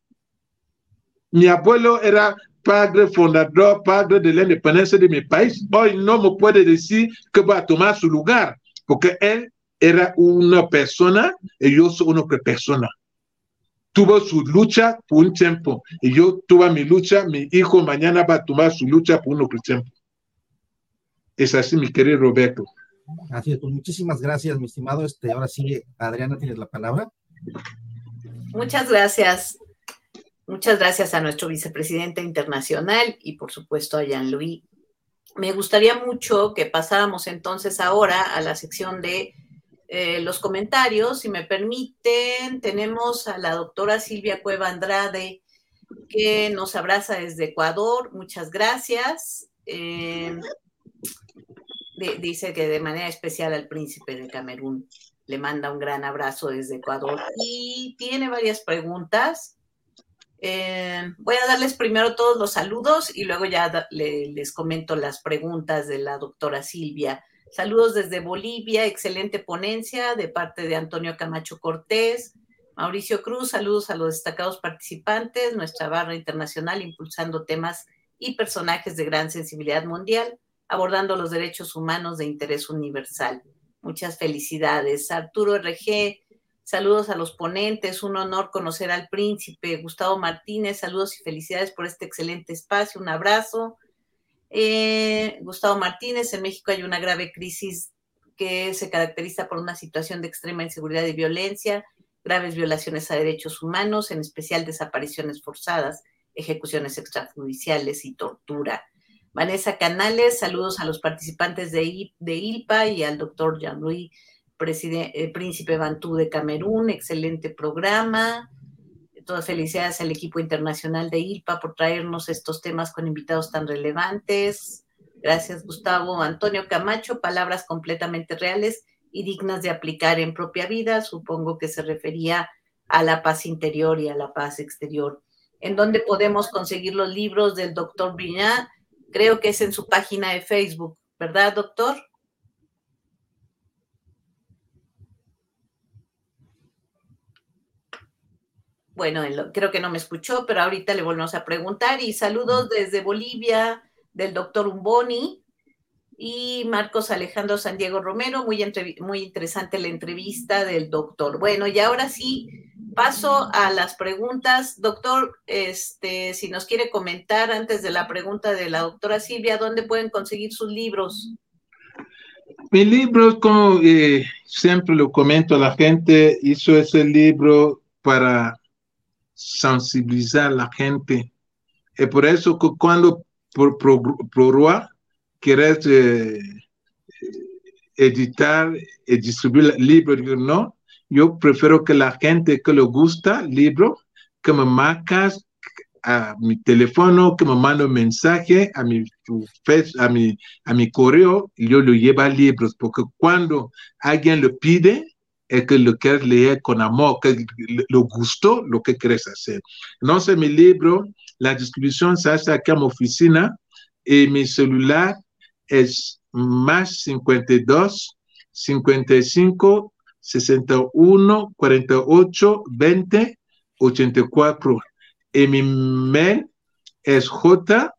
S3: Mi abuelo era padre fundador, padre de la independencia de mi país. Hoy no me puede decir que va a tomar su lugar, porque él era una persona y yo soy una persona. Tuvo su lucha por un tiempo y yo tuve mi lucha, mi hijo mañana va a tomar su lucha por un otro tiempo. Es así, mi querido Roberto.
S4: Así es, pues muchísimas gracias, mi estimado. Este, ahora sí, Adriana, tienes la palabra.
S2: Muchas gracias. Muchas gracias a nuestro vicepresidente internacional y por supuesto a Jean-Louis. Me gustaría mucho que pasáramos entonces ahora a la sección de eh, los comentarios. Si me permiten, tenemos a la doctora Silvia Cueva Andrade que nos abraza desde Ecuador. Muchas gracias. Eh, dice que de manera especial al príncipe de Camerún le manda un gran abrazo desde Ecuador y tiene varias preguntas. Eh, voy a darles primero todos los saludos y luego ya les comento las preguntas de la doctora Silvia. Saludos desde Bolivia, excelente ponencia de parte de Antonio Camacho Cortés. Mauricio Cruz, saludos a los destacados participantes, nuestra barra internacional impulsando temas y personajes de gran sensibilidad mundial, abordando los derechos humanos de interés universal. Muchas felicidades. Arturo RG, Saludos a los ponentes, un honor conocer al príncipe Gustavo Martínez. Saludos y felicidades por este excelente espacio. Un abrazo. Eh, Gustavo Martínez, en México hay una grave crisis que se caracteriza por una situación de extrema inseguridad y violencia, graves violaciones a derechos humanos, en especial desapariciones forzadas, ejecuciones extrajudiciales y tortura. Vanessa Canales, saludos a los participantes de, de ILPA y al doctor Jean-Louis eh, príncipe Bantú de Camerún, excelente programa. Todas felicidades al equipo internacional de ILPA por traernos estos temas con invitados tan relevantes. Gracias, Gustavo. Antonio Camacho, palabras completamente reales y dignas de aplicar en propia vida. Supongo que se refería a la paz interior y a la paz exterior. ¿En dónde podemos conseguir los libros del doctor Brignat? Creo que es en su página de Facebook, ¿verdad, doctor? Bueno, creo que no me escuchó, pero ahorita le volvemos a preguntar. Y saludos desde Bolivia del doctor Umboni y Marcos Alejandro San Diego Romero. Muy, muy interesante la entrevista del doctor. Bueno, y ahora sí, paso a las preguntas. Doctor, este, si nos quiere comentar antes de la pregunta de la doctora Silvia, ¿dónde pueden conseguir sus libros?
S3: Mi libro, como eh, siempre lo comento a la gente, hizo ese libro para sensibilizar a la gente. Y por eso que cuando por, por, quieres eh, editar y distribuir libros, no, yo prefiero que la gente que le gusta libro, que me marcas a mi teléfono, que me manda un mensaje a mi, a mi, a mi correo yo lo llevo libros, porque cuando alguien lo pide, es que lo quieres leer con amor, que le gustó lo que quieres hacer. Entonces, mi libro, la distribución se hace aquí en mi oficina y mi celular es más 52 55 61 48 20 84. Y mi mail es J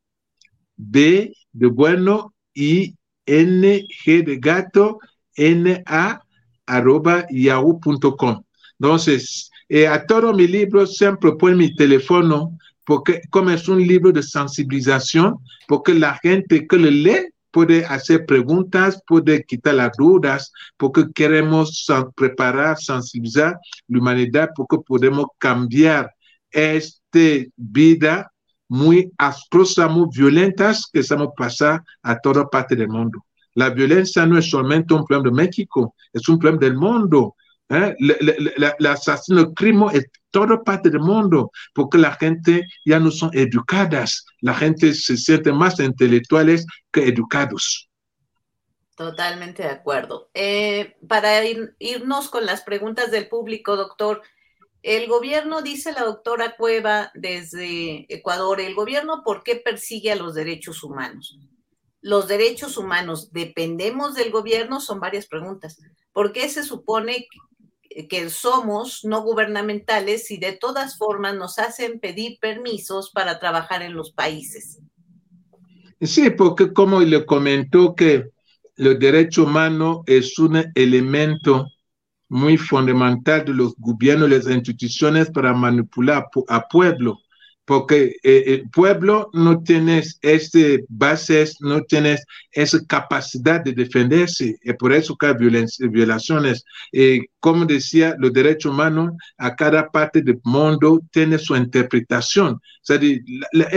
S3: B de bueno y N G de gato N A arroba yahoo.com. Entonces, Y a todos mis libros siempre pongo mi teléfono, porque como es un libro de sensibilización, porque la gente que lo lee puede hacer preguntas, puede quitar las dudas, porque queremos preparar, sensibilizar la humanidad, porque podemos cambiar esta vida muy astrosa, muy violentas que estamos pasando a toda parte del mundo. La violencia no es solamente un problema de México, es un problema del mundo. ¿eh? El asesino, el crimen es toda parte del mundo, porque la gente ya no son educadas, la gente se siente más intelectuales que educados.
S2: Totalmente de acuerdo. Eh, para irnos con las preguntas del público, doctor, el gobierno, dice la doctora Cueva desde Ecuador, el gobierno, ¿por qué persigue a los derechos humanos? Los derechos humanos, ¿dependemos del gobierno? Son varias preguntas. ¿Por qué se supone que somos no gubernamentales y de todas formas nos hacen pedir permisos para trabajar en los países?
S3: Sí, porque como le comentó que los derechos humanos es un elemento muy fundamental de los gobiernos las instituciones para manipular a pueblo, porque eh, el pueblo no tiene este bases, no tiene esa capacidad de defenderse, y por eso que hay violaciones. Eh, como decía, los derechos humanos a cada parte del mundo tiene su interpretación. O sea,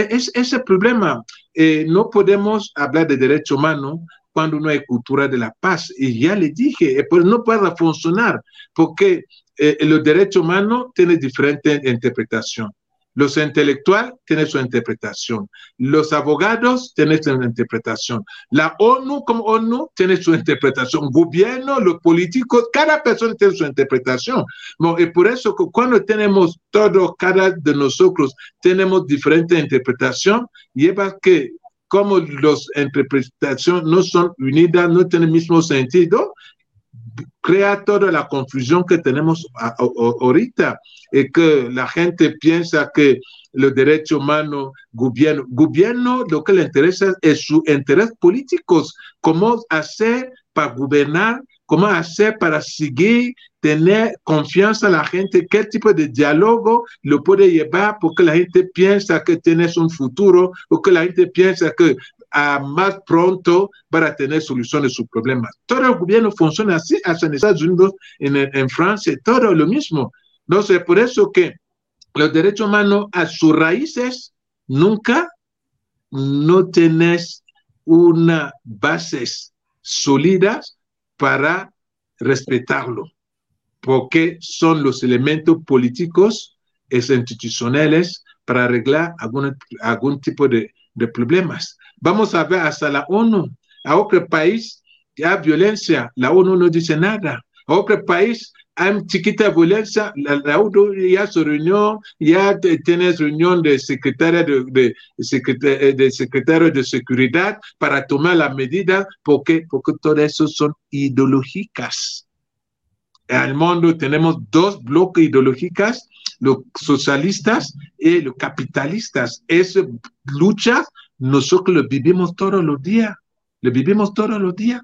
S3: es, ese problema, eh, no podemos hablar de derechos humanos cuando no hay cultura de la paz. Y ya le dije, pues no puede funcionar porque eh, los derechos humanos tienen diferente interpretación. Los intelectuales tienen su interpretación. Los abogados tienen su interpretación. La ONU como ONU tiene su interpretación. Gobierno, los políticos, cada persona tiene su interpretación. y por eso cuando tenemos todo, cada de nosotros tenemos diferente interpretación, lleva que como las interpretaciones no son unidas, no tienen el mismo sentido, crea toda la confusión que tenemos ahorita y que la gente piensa que los derechos humanos, gobierno, gobierno lo que le interesa es su interés políticos, cómo hacer para gobernar, cómo hacer para seguir, tener confianza en la gente, qué tipo de diálogo lo puede llevar porque la gente piensa que tienes un futuro o que la gente piensa que a más pronto para tener soluciones a sus problemas. Todo el gobierno funciona así, hasta en Estados Unidos, en, en Francia, todo lo mismo. Sé, por eso que los derechos humanos a sus raíces nunca no tenés una bases sólidas para respetarlo, porque son los elementos políticos e institucionales para arreglar algún, algún tipo de, de problemas. Vamos a ver hasta la ONU. A otro país hay violencia, la ONU no dice nada. A otro país hay chiquita violencia, la, ONU ya se reunió, ya tienes reunión de secretaria de, de, eh, de, secretario de seguridad para tomar la medida, porque, porque todo eso son ideológicas. El mundo tenemos dos bloques ideológicos, los socialistas y los capitalistas. Esa lucha nosotros lo vivimos todos los días, lo vivimos todos los días.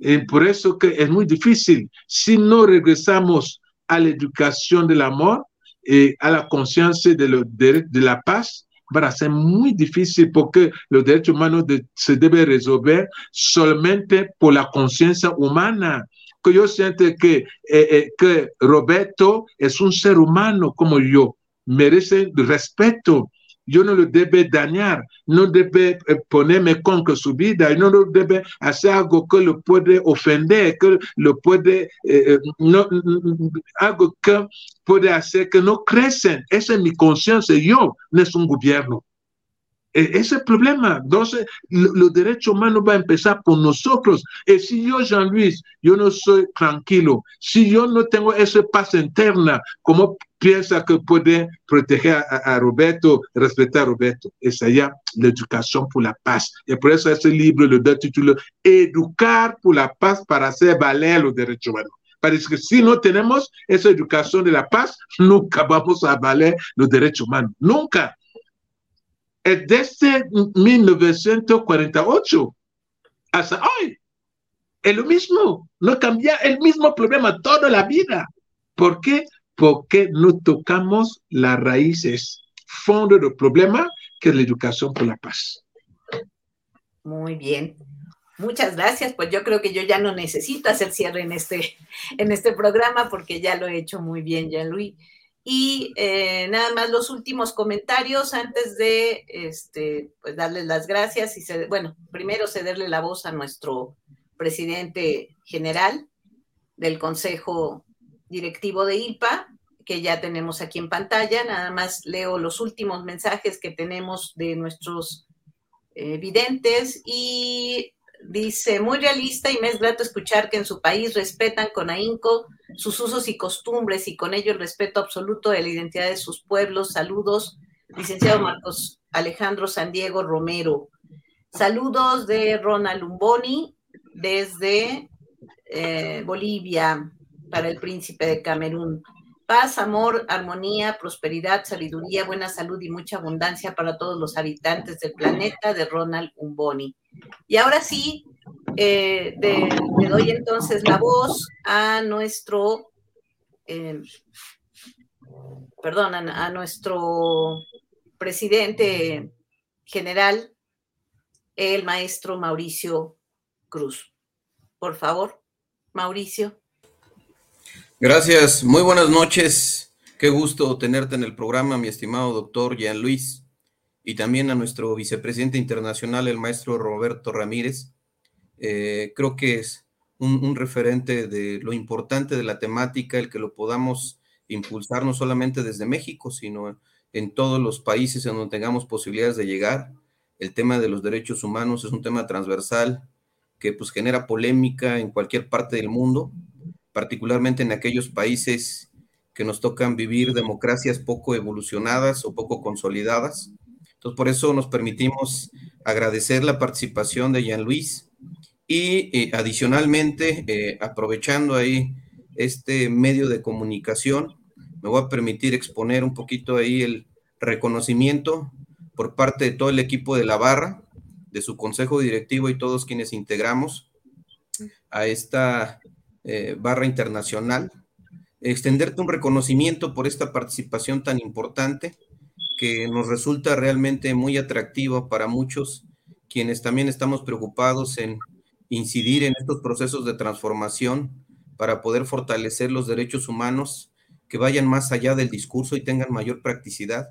S3: Y por eso que es muy difícil. Si no regresamos a la educación del amor, y a la conciencia de, de, la paz, va a ser muy difícil porque los derechos humanos se deben resolver solamente por la conciencia humana. Que yo siento que, eh, eh, que Roberto es un ser humano como yo, merece respeto yo no lo debe dañar, no debe eh, ponerme contra su vida, no lo debe hacer algo que lo puede ofender, que lo puede, eh, eh, no, algo que puede hacer que no crecen. Esa es mi conciencia, yo no es un gobierno. E, ese es el problema. Entonces, los derechos humanos van a empezar por nosotros. Y si yo, Jean-Luis, yo no soy tranquilo, si yo no tengo esa paz interna, ¿cómo piensa que puede proteger a, Roberto, respetar a Roberto? Es allá la educación por la paz. Y por eso ese libro le da título Educar por la paz para hacer valer los derechos humanos. Parece que si no tenemos esa educación de la paz, nunca vamos a valer los derechos humanos. Nunca desde 1948 hasta hoy. Es lo mismo, no cambia el mismo problema toda la vida. ¿Por qué? porque no tocamos las raíces, fondo del problema, que es la educación por la paz.
S2: Muy bien. Muchas gracias. Pues yo creo que yo ya no necesito hacer cierre en este, en este programa porque ya lo he hecho muy bien, ya Luis. Y eh, nada más los últimos comentarios antes de este, pues darles las gracias y bueno, primero cederle la voz a nuestro presidente general del Consejo Directivo de IPA, que ya tenemos aquí en pantalla. Nada más leo los últimos mensajes que tenemos de nuestros eh, videntes y Dice, muy realista y me es grato escuchar que en su país respetan con ahínco sus usos y costumbres y con ello el respeto absoluto de la identidad de sus pueblos. Saludos, licenciado Marcos Alejandro San Diego Romero. Saludos de Ronald Lumboni desde eh, Bolivia para el príncipe de Camerún. Paz, amor, armonía, prosperidad, sabiduría, buena salud y mucha abundancia para todos los habitantes del planeta de Ronald Umboni. Y ahora sí, eh, le doy entonces la voz a nuestro, eh, perdón, a, nuestro presidente general, el maestro Mauricio Cruz. Por favor, Mauricio.
S5: Gracias, muy buenas noches. Qué gusto tenerte en el programa, mi estimado doctor Jean Luis, y también a nuestro vicepresidente internacional, el maestro Roberto Ramírez. Eh, creo que es un, referente de lo importante de la temática, el que lo podamos impulsar no solamente desde México, sino en todos los países en donde tengamos posibilidades de llegar. El tema de los derechos humanos es un tema transversal que pues genera polémica en cualquier parte del mundo particularmente en aquellos países que nos tocan vivir democracias poco evolucionadas o poco consolidadas. Entonces, por eso nos permitimos agradecer la participación de Jean Luis y eh, adicionalmente, eh, aprovechando ahí este medio de comunicación, me voy a permitir exponer un poquito ahí el reconocimiento por parte de todo el equipo de la barra, de su consejo directivo y todos quienes integramos a esta eh, barra internacional, extenderte un reconocimiento por esta participación tan importante que nos resulta realmente muy atractivo para muchos quienes también estamos preocupados en incidir en estos procesos de transformación para poder fortalecer los derechos humanos que vayan más allá del discurso y tengan mayor practicidad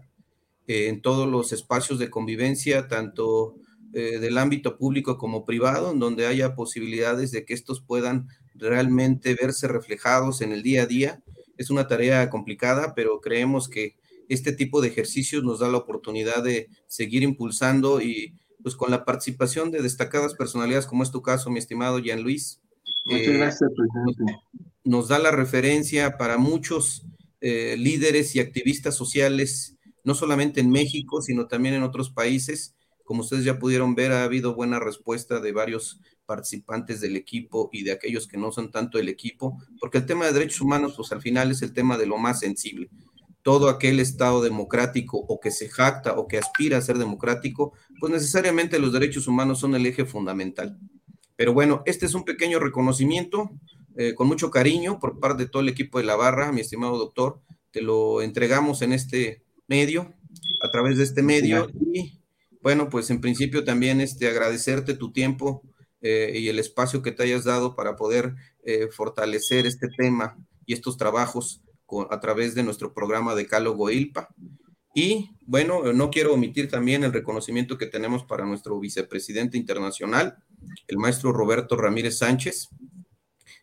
S5: eh, en todos los espacios de convivencia, tanto eh, del ámbito público como privado, en donde haya posibilidades de que estos puedan realmente verse reflejados en el día a día. Es una tarea complicada, pero creemos que este tipo de ejercicios nos da la oportunidad de seguir impulsando y pues con la participación de destacadas personalidades como es tu caso, mi estimado Jean Luis.
S3: Muchas eh, gracias, presidente.
S5: Nos da la referencia para muchos eh, líderes y activistas sociales, no solamente en México, sino también en otros países, como ustedes ya pudieron ver, ha habido buena respuesta de varios participantes del equipo y de aquellos que no son tanto el equipo, porque el tema de derechos humanos, pues al final es el tema de lo más sensible. Todo aquel Estado democrático o que se jacta o que aspira a ser democrático, pues necesariamente los derechos humanos son el eje fundamental. Pero bueno, este es un pequeño reconocimiento eh, con mucho cariño por parte de todo el equipo de la barra, mi estimado doctor. Te lo entregamos en este medio, a través de este medio. Y bueno, pues en principio también este, agradecerte tu tiempo eh, y el espacio que te hayas dado para poder eh, fortalecer este tema y estos trabajos a través de nuestro programa de Cálogo ILPA. Y bueno, no quiero omitir también el reconocimiento que tenemos para nuestro vicepresidente internacional, el maestro Roberto Ramírez Sánchez,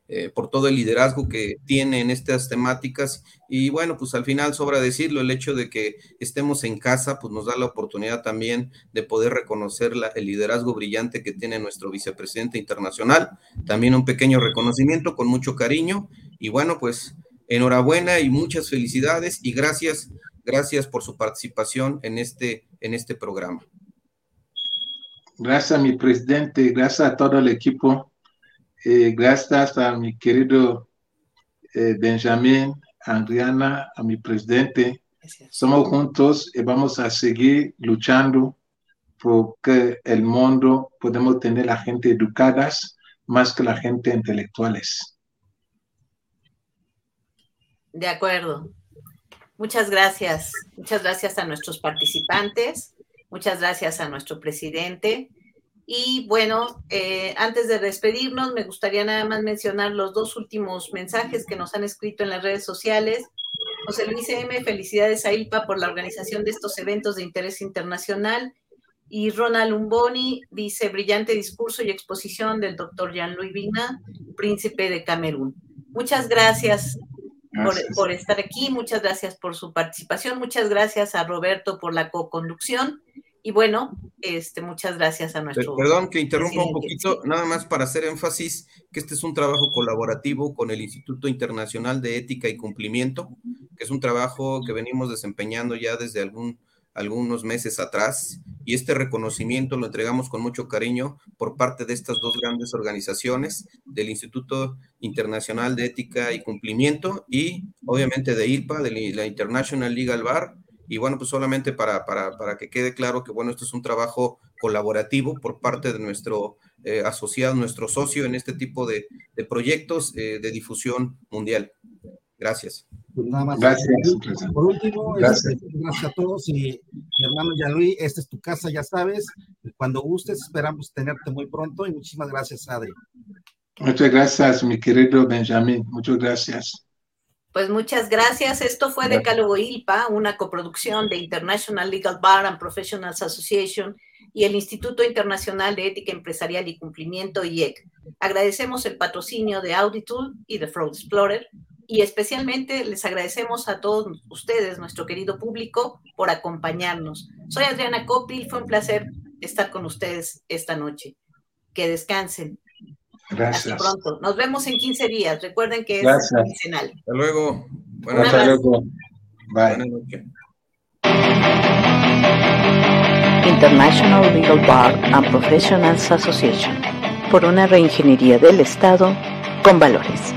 S5: eh, por todo el liderazgo que tiene en estas temáticas. Y bueno, pues al final sobra decirlo, el hecho de que estemos en casa, pues nos da la oportunidad también de poder reconocer el liderazgo brillante que tiene nuestro vicepresidente internacional. También un pequeño reconocimiento con mucho cariño. Y bueno, pues enhorabuena y muchas felicidades y gracias, gracias por su participación en este, en este programa.
S3: Gracias mi presidente, gracias a todo el equipo eh, gracias a mi querido eh, Benjamín, Adriana, a mi presidente. Somos juntos y vamos a seguir luchando porque el mundo podemos tener la gente educadas más que la gente intelectuales.
S2: De acuerdo. Muchas gracias. Muchas gracias a nuestros participantes. Muchas gracias a nuestro presidente. Y bueno, eh, antes de despedirnos, me gustaría nada más mencionar los dos últimos mensajes que nos han escrito en las redes sociales. José Luis M., felicidades a ILPA por la organización de estos eventos de interés internacional. Y Ronald Umboni dice, brillante discurso y exposición del doctor Jean-Louis Vigna, príncipe de Camerún. Muchas gracias por, estar aquí, muchas gracias por su participación, muchas gracias a Roberto por la co-conducción y bueno, este, muchas gracias a nuestro.
S5: Perdón que interrumpa un poquito, nada más para hacer énfasis que este es un trabajo colaborativo con el Instituto Internacional de Ética y Cumplimiento, que es un trabajo que venimos desempeñando ya desde algún algunos meses atrás y este reconocimiento lo entregamos con mucho cariño por parte de estas dos grandes organizaciones, del Instituto Internacional de Ética y Cumplimiento y obviamente de ILPA, de la International Legal Bar. Y bueno, pues solamente para, para, para que quede claro que bueno, esto es un trabajo colaborativo por parte de nuestro eh, asociado, nuestro socio en este tipo de, de proyectos eh, de difusión mundial. Gracias.
S4: Pues nada más. Gracias. Por último, este, gracias. a todos y mi hermano Yaluí, esta es tu casa, ya sabes. Cuando gustes, esperamos tenerte muy pronto y muchísimas gracias, Adri.
S3: Muchas gracias, mi querido Benjamín. Muchas gracias.
S2: Pues muchas gracias. Esto fue de Decálogo ILPA, una coproducción de International Legal Bar and Professionals Association y el Instituto Internacional de Ética Empresarial y Cumplimiento, IEC. Agradecemos el patrocinio de Auditool y de Fraud Explorer y especialmente les agradecemos a todos ustedes, nuestro querido público, por acompañarnos. Soy Adriana Copil, fue un placer estar con ustedes esta noche. Que descansen.
S3: Gracias.
S2: Hasta pronto. Nos vemos en 15 días. Recuerden que es
S5: quincenal. Hasta luego.
S3: Buenas Hasta luego. Bye. Buenas noches.
S1: International Legal Bar and Professionals Association, por una reingeniería del Estado con valores.